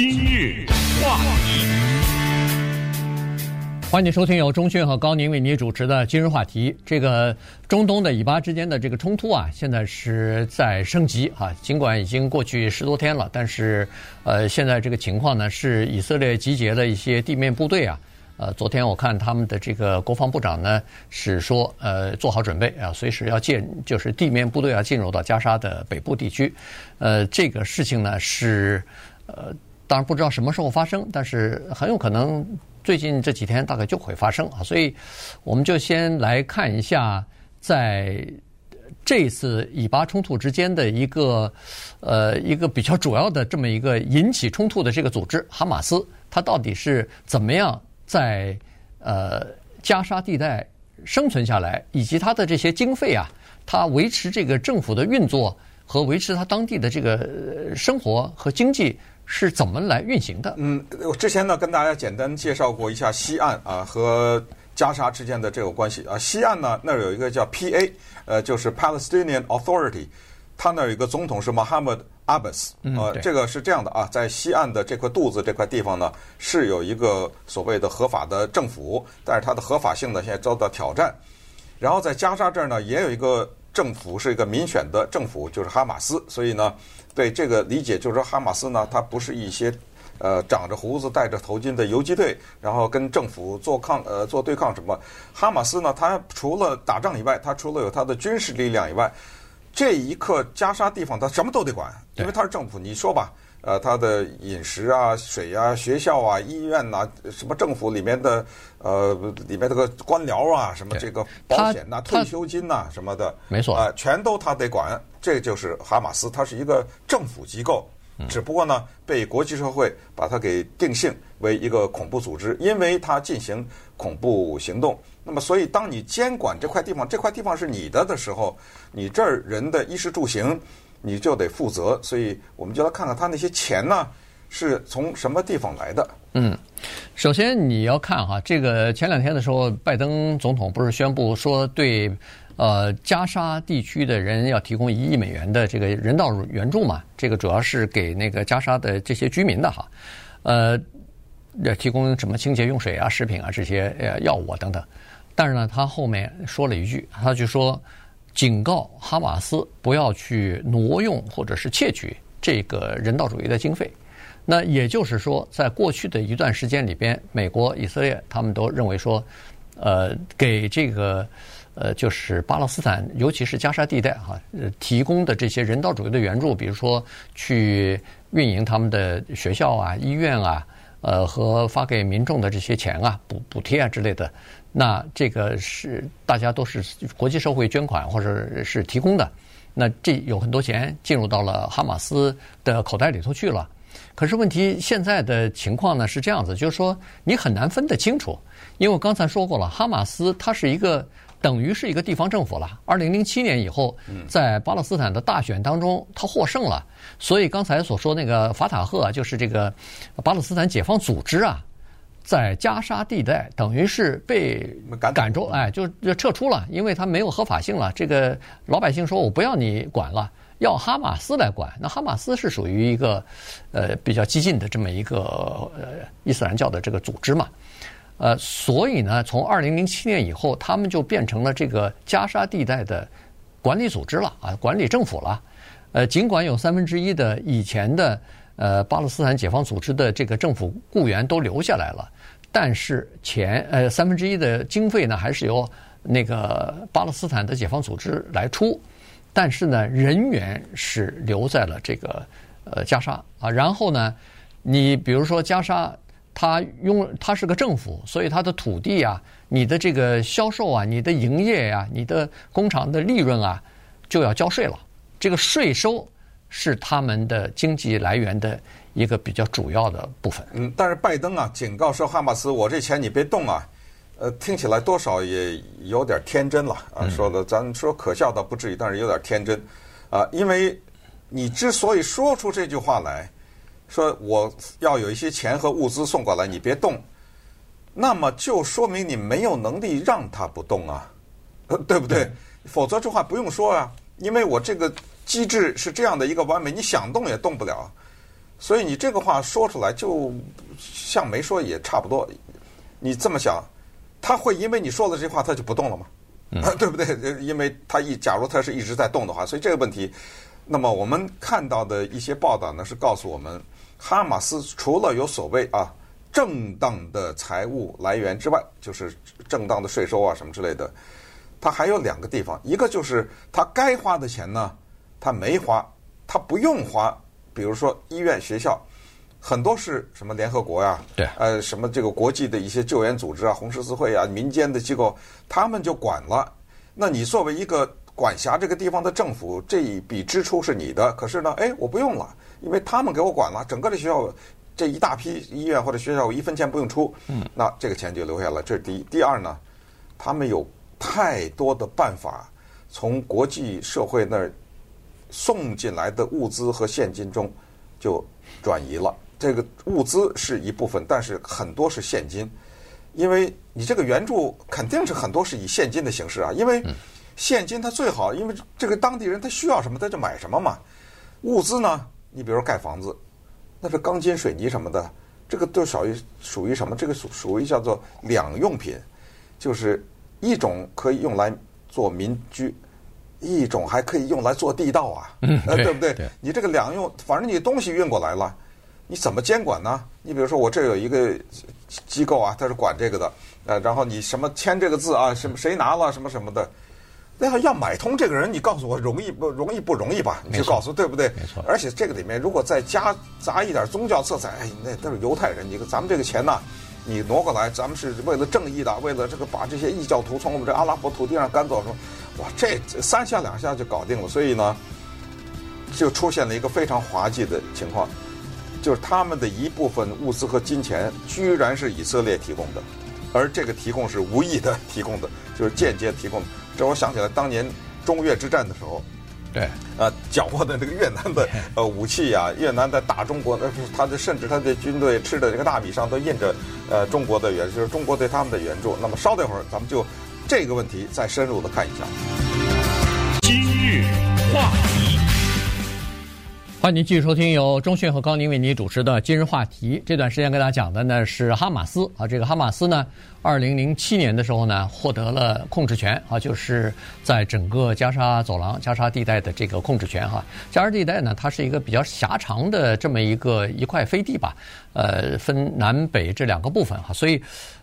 今日话题，欢迎收听由钟迅和高宁为你主持的今日话题。这个中东的以巴之间的这个冲突啊，现在是在升级啊。尽管已经过去十多天了，但是呃，现在这个情况呢，是以色列集结了一些地面部队啊。呃，昨天我看他们的这个国防部长呢是说，呃，做好准备啊，随时要进，就是地面部队要进入到加沙的北部地区。呃，这个事情呢是，呃，当然不知道什么时候发生，但是很有可能最近这几天大概就会发生啊。所以，我们就先来看一下，在这次以巴冲突之间的一个，呃，一个比较主要的这么一个引起冲突的这个组织——哈马斯，它到底是怎么样？在呃加沙地带生存下来，以及它的这些经费啊，它维持这个政府的运作和维持他当地的这个生活和经济是怎么来运行的？嗯，我之前呢跟大家简单介绍过一下西岸啊和加沙之间的这个关系啊。西岸呢那儿有一个叫 PA，呃，就是 Palestinian Authority，他那儿有一个总统是 Mohammed Abbas，，呃，这个是这样的啊，在西岸的这块肚子这块地方呢，是有一个所谓的合法的政府，但是它的合法性呢现在遭到挑战。然后在加沙这儿呢，也有一个政府，是一个民选的政府，就是哈马斯。所以呢，对这个理解就是说，哈马斯呢，它不是一些呃长着胡子、戴着头巾的游击队，然后跟政府做抗呃做对抗什么。哈马斯呢，它除了打仗以外，它除了有它的军事力量以外。这一刻，加沙地方他什么都得管，因为他是政府。你说吧，呃，他的饮食啊、水啊、学校啊、医院呐，什么政府里面的呃里面这个官僚啊，什么这个保险呐、退休金呐什么的，没错啊，全都他得管。这就是哈马斯，它是一个政府机构，只不过呢，被国际社会把它给定性为一个恐怖组织，因为它进行恐怖行动。那么，所以当你监管这块地方，这块地方是你的的时候，你这儿人的衣食住行，你就得负责。所以，我们就来看看他那些钱呢，是从什么地方来的。嗯，首先你要看哈，这个前两天的时候，拜登总统不是宣布说对呃加沙地区的人要提供一亿美元的这个人道援助嘛？这个主要是给那个加沙的这些居民的哈，呃，要提供什么清洁用水啊、食品啊这些呃药物啊等等。但是呢，他后面说了一句，他就说，警告哈马斯不要去挪用或者是窃取这个人道主义的经费。那也就是说，在过去的一段时间里边，美国、以色列他们都认为说，呃，给这个呃，就是巴勒斯坦，尤其是加沙地带哈，呃，提供的这些人道主义的援助，比如说去运营他们的学校啊、医院啊，呃，和发给民众的这些钱啊、补补贴啊之类的。那这个是大家都是国际社会捐款或者是提供的，那这有很多钱进入到了哈马斯的口袋里头去了。可是问题现在的情况呢是这样子，就是说你很难分得清楚，因为我刚才说过了，哈马斯它是一个等于是一个地方政府了。二零零七年以后，在巴勒斯坦的大选当中，他获胜了，所以刚才所说那个法塔赫就是这个巴勒斯坦解放组织啊。在加沙地带，等于是被赶出，哎，就就撤出了，因为他没有合法性了。这个老百姓说：“我不要你管了，要哈马斯来管。”那哈马斯是属于一个呃比较激进的这么一个呃伊斯兰教的这个组织嘛，呃，所以呢，从二零零七年以后，他们就变成了这个加沙地带的管理组织了啊，管理政府了。呃，尽管有三分之一的以前的呃巴勒斯坦解放组织的这个政府雇员都留下来了。但是钱呃三分之一的经费呢，还是由那个巴勒斯坦的解放组织来出，但是呢，人员是留在了这个呃加沙啊。然后呢，你比如说加沙，它用它是个政府，所以它的土地啊，你的这个销售啊，你的营业呀、啊，你的工厂的利润啊，就要交税了。这个税收是他们的经济来源的。一个比较主要的部分。嗯，但是拜登啊，警告说哈马斯，我这钱你别动啊。呃，听起来多少也有点天真了啊。说的咱说可笑倒不至于，但是有点天真啊。因为你之所以说出这句话来，说我要有一些钱和物资送过来，你别动，那么就说明你没有能力让他不动啊，对不对？对。否则这话不用说啊，因为我这个机制是这样的一个完美，你想动也动不了。所以你这个话说出来，就像没说也差不多。你这么想，他会因为你说了这句话，他就不动了吗？嗯，对不对？因为他一假如他是一直在动的话，所以这个问题，那么我们看到的一些报道呢，是告诉我们，哈马斯除了有所谓啊正当的财务来源之外，就是正当的税收啊什么之类的，他还有两个地方，一个就是他该花的钱呢，他没花，他不用花。比如说医院、学校，很多是什么联合国呀、啊，对，呃，什么这个国际的一些救援组织啊，红十字会啊，民间的机构，他们就管了。那你作为一个管辖这个地方的政府，这一笔支出是你的，可是呢，哎，我不用了，因为他们给我管了，整个的学校这一大批医院或者学校，我一分钱不用出，嗯，那这个钱就留下了。这是第一。第二呢，他们有太多的办法从国际社会那儿。送进来的物资和现金中就转移了。这个物资是一部分，但是很多是现金，因为你这个援助肯定是很多是以现金的形式啊。因为现金它最好，因为这个当地人他需要什么他就买什么嘛。物资呢，你比如说盖房子，那是钢筋水泥什么的，这个都属于属于什么？这个属属于叫做两用品，就是一种可以用来做民居。一种还可以用来做地道啊，嗯、对，对不对？你这个两用，反正你东西运过来了，你怎么监管呢？你比如说我这有一个机构啊，它是管这个的，呃，然后你什么签这个字啊，什么谁拿了什么什么的，那要买通这个人，你告诉我容易不容易不容易吧？你就告诉对不对？没错。而且这个里面如果再加杂一点宗教色彩，哎，那都是犹太人，你咱们这个钱呢，你挪过来，咱们是为了正义的，为了这个把这些异教徒从我们这阿拉伯土地上赶走，说。哇，这三下两下就搞定了，所以呢，就出现了一个非常滑稽的情况，就是他们的一部分物资和金钱居然是以色列提供的，而这个提供是无意的提供的，就是间接提供的。这我想起来当年中越之战的时候，对，呃，缴获的那个越南的呃武器呀、啊，越南在打中国，那他的甚至他的军队吃的这个大米上都印着呃中国的援，就是中国对他们的援助。那么稍等会儿，咱们就。这个问题再深入的看一下。今日话题，欢迎您继续收听由中讯和高宁为您主持的《今日话题》。这段时间跟大家讲的呢是哈马斯啊，这个哈马斯呢，二零零七年的时候呢获得了控制权啊，就是在整个加沙走廊、加沙地带的这个控制权哈。加沙地带呢，它是一个比较狭长的这么一个一块飞地吧，呃，分南北这两个部分哈，所以。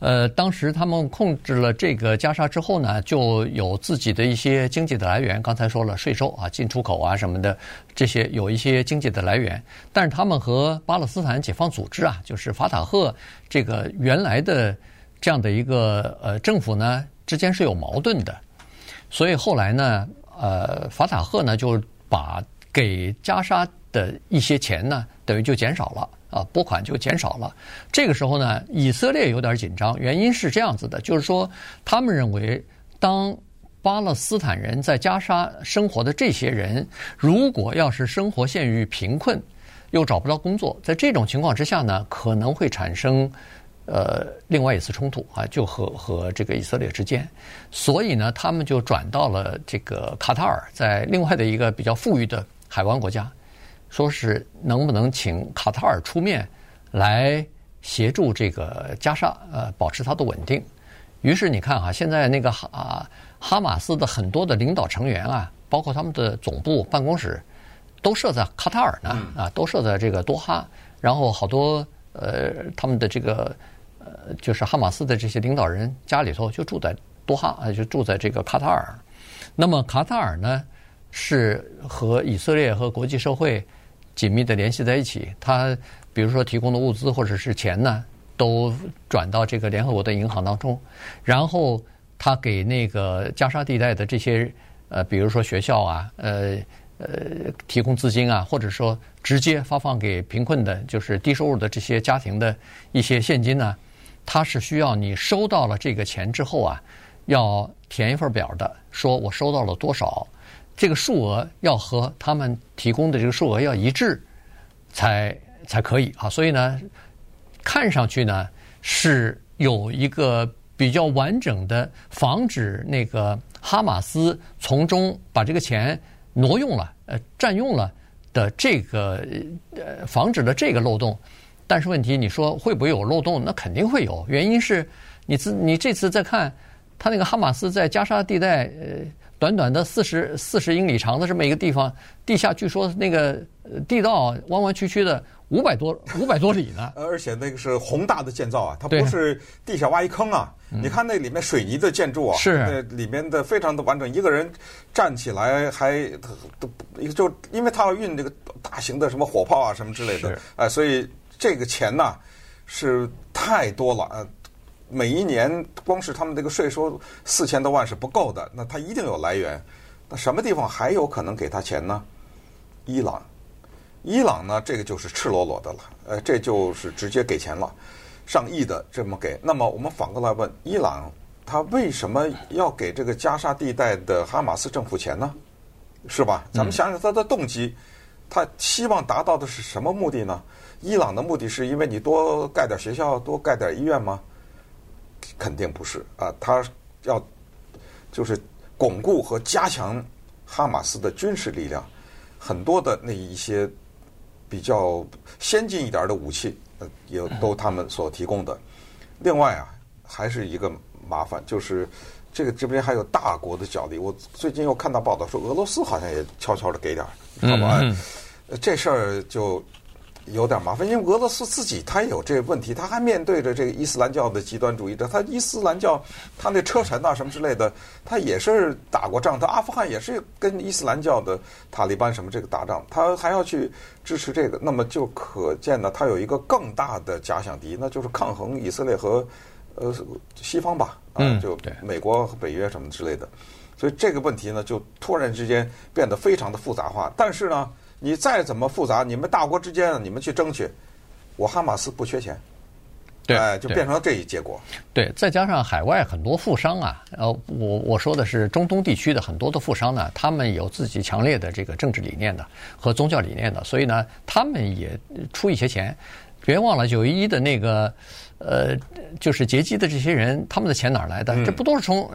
呃，当时他们控制了这个加沙之后呢，就有自己的一些经济的来源。刚才说了税收啊、进出口啊什么的，这些有一些经济的来源。但是他们和巴勒斯坦解放组织啊，就是法塔赫这个原来的这样的一个呃政府呢之间是有矛盾的。所以后来呢，呃，法塔赫呢就把给加沙的一些钱呢，等于就减少了。啊，拨款就减少了。这个时候呢，以色列有点紧张，原因是这样子的，就是说，他们认为，当巴勒斯坦人在加沙生活的这些人，如果要是生活陷于贫困，又找不到工作，在这种情况之下呢，可能会产生呃另外一次冲突啊，就和和这个以色列之间。所以呢，他们就转到了这个卡塔尔，在另外的一个比较富裕的海湾国家。说是能不能请卡塔尔出面来协助这个加沙呃保持它的稳定？于是你看啊，现在那个哈啊哈马斯的很多的领导成员啊，包括他们的总部办公室都设在卡塔尔呢啊，都设在这个多哈。然后好多呃他们的这个呃就是哈马斯的这些领导人家里头就住在多哈啊，就住在这个卡塔尔。那么卡塔尔呢是和以色列和国际社会。紧密的联系在一起，他比如说提供的物资或者是钱呢，都转到这个联合国的银行当中，然后他给那个加沙地带的这些呃，比如说学校啊，呃呃，提供资金啊，或者说直接发放给贫困的，就是低收入的这些家庭的一些现金呢，他是需要你收到了这个钱之后啊，要填一份表的，说我收到了多少。这个数额要和他们提供的这个数额要一致，才才可以啊。所以呢，看上去呢是有一个比较完整的防止那个哈马斯从中把这个钱挪用了、呃占用了的这个呃防止了这个漏洞。但是问题，你说会不会有漏洞？那肯定会有。原因是你自你这次再看，他那个哈马斯在加沙地带，呃，短短的四十四十英里长的这么一个地方，地下据说那个地道弯弯曲曲的五百多五百多里呢。而且那个是宏大的建造啊，它不是地下挖一坑啊。你看那里面水泥的建筑啊，是那里面的非常的完整，一个人站起来还都就因为他要运这个大型的什么火炮啊什么之类的，哎，所以。这个钱呐是太多了，呃，每一年光是他们这个税收四千多万是不够的，那他一定有来源。那什么地方还有可能给他钱呢？伊朗，伊朗呢这个就是赤裸裸的了，呃，这就是直接给钱了，上亿的这么给。那么我们反过来问，伊朗他为什么要给这个加沙地带的哈马斯政府钱呢？是吧？咱们想想他的动机，他希望达到的是什么目的呢？伊朗的目的是因为你多盖点学校、多盖点医院吗？肯定不是啊，他要就是巩固和加强哈马斯的军事力量，很多的那一些比较先进一点的武器，呃，也都他们所提供的。另外啊，还是一个麻烦，就是这个这边还有大国的角力。我最近又看到报道说，俄罗斯好像也悄悄的给点儿，好吧？这事儿就。有点麻烦，因为俄罗斯自己他有这个问题，他还面对着这个伊斯兰教的极端主义者。他伊斯兰教，他那车臣啊什么之类的，他也是打过仗。他阿富汗也是跟伊斯兰教的塔利班什么这个打仗，他还要去支持这个，那么就可见呢，他有一个更大的假想敌，那就是抗衡以色列和呃西方吧，啊，就美国和北约什么之类的。所以这个问题呢，就突然之间变得非常的复杂化。但是呢。你再怎么复杂，你们大国之间，你们去争取，我哈马斯不缺钱，对，哎，就变成了这一结果。对，再加上海外很多富商啊，呃，我我说的是中东地区的很多的富商呢，他们有自己强烈的这个政治理念的和宗教理念的，所以呢，他们也出一些钱。别忘了九一一的那个。呃，就是劫机的这些人，他们的钱哪儿来的？嗯、这不都是从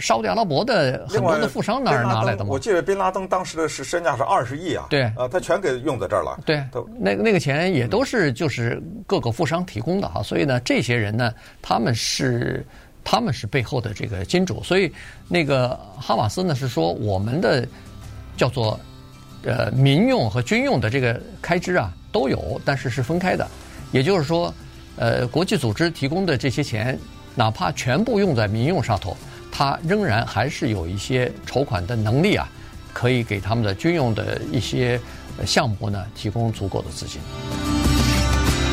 沙特阿拉伯的很多的富商那儿拿来的吗？我记得宾拉登当时的是身价是二十亿啊。对，呃，他全给用在这儿了。对，都那那个钱也都是就是各个富商提供的哈。所以呢，这些人呢，他们是他们是背后的这个金主。所以那个哈马斯呢是说，我们的叫做呃民用和军用的这个开支啊都有，但是是分开的。也就是说。呃，国际组织提供的这些钱，哪怕全部用在民用上头，它仍然还是有一些筹款的能力啊，可以给他们的军用的一些项目呢提供足够的资金。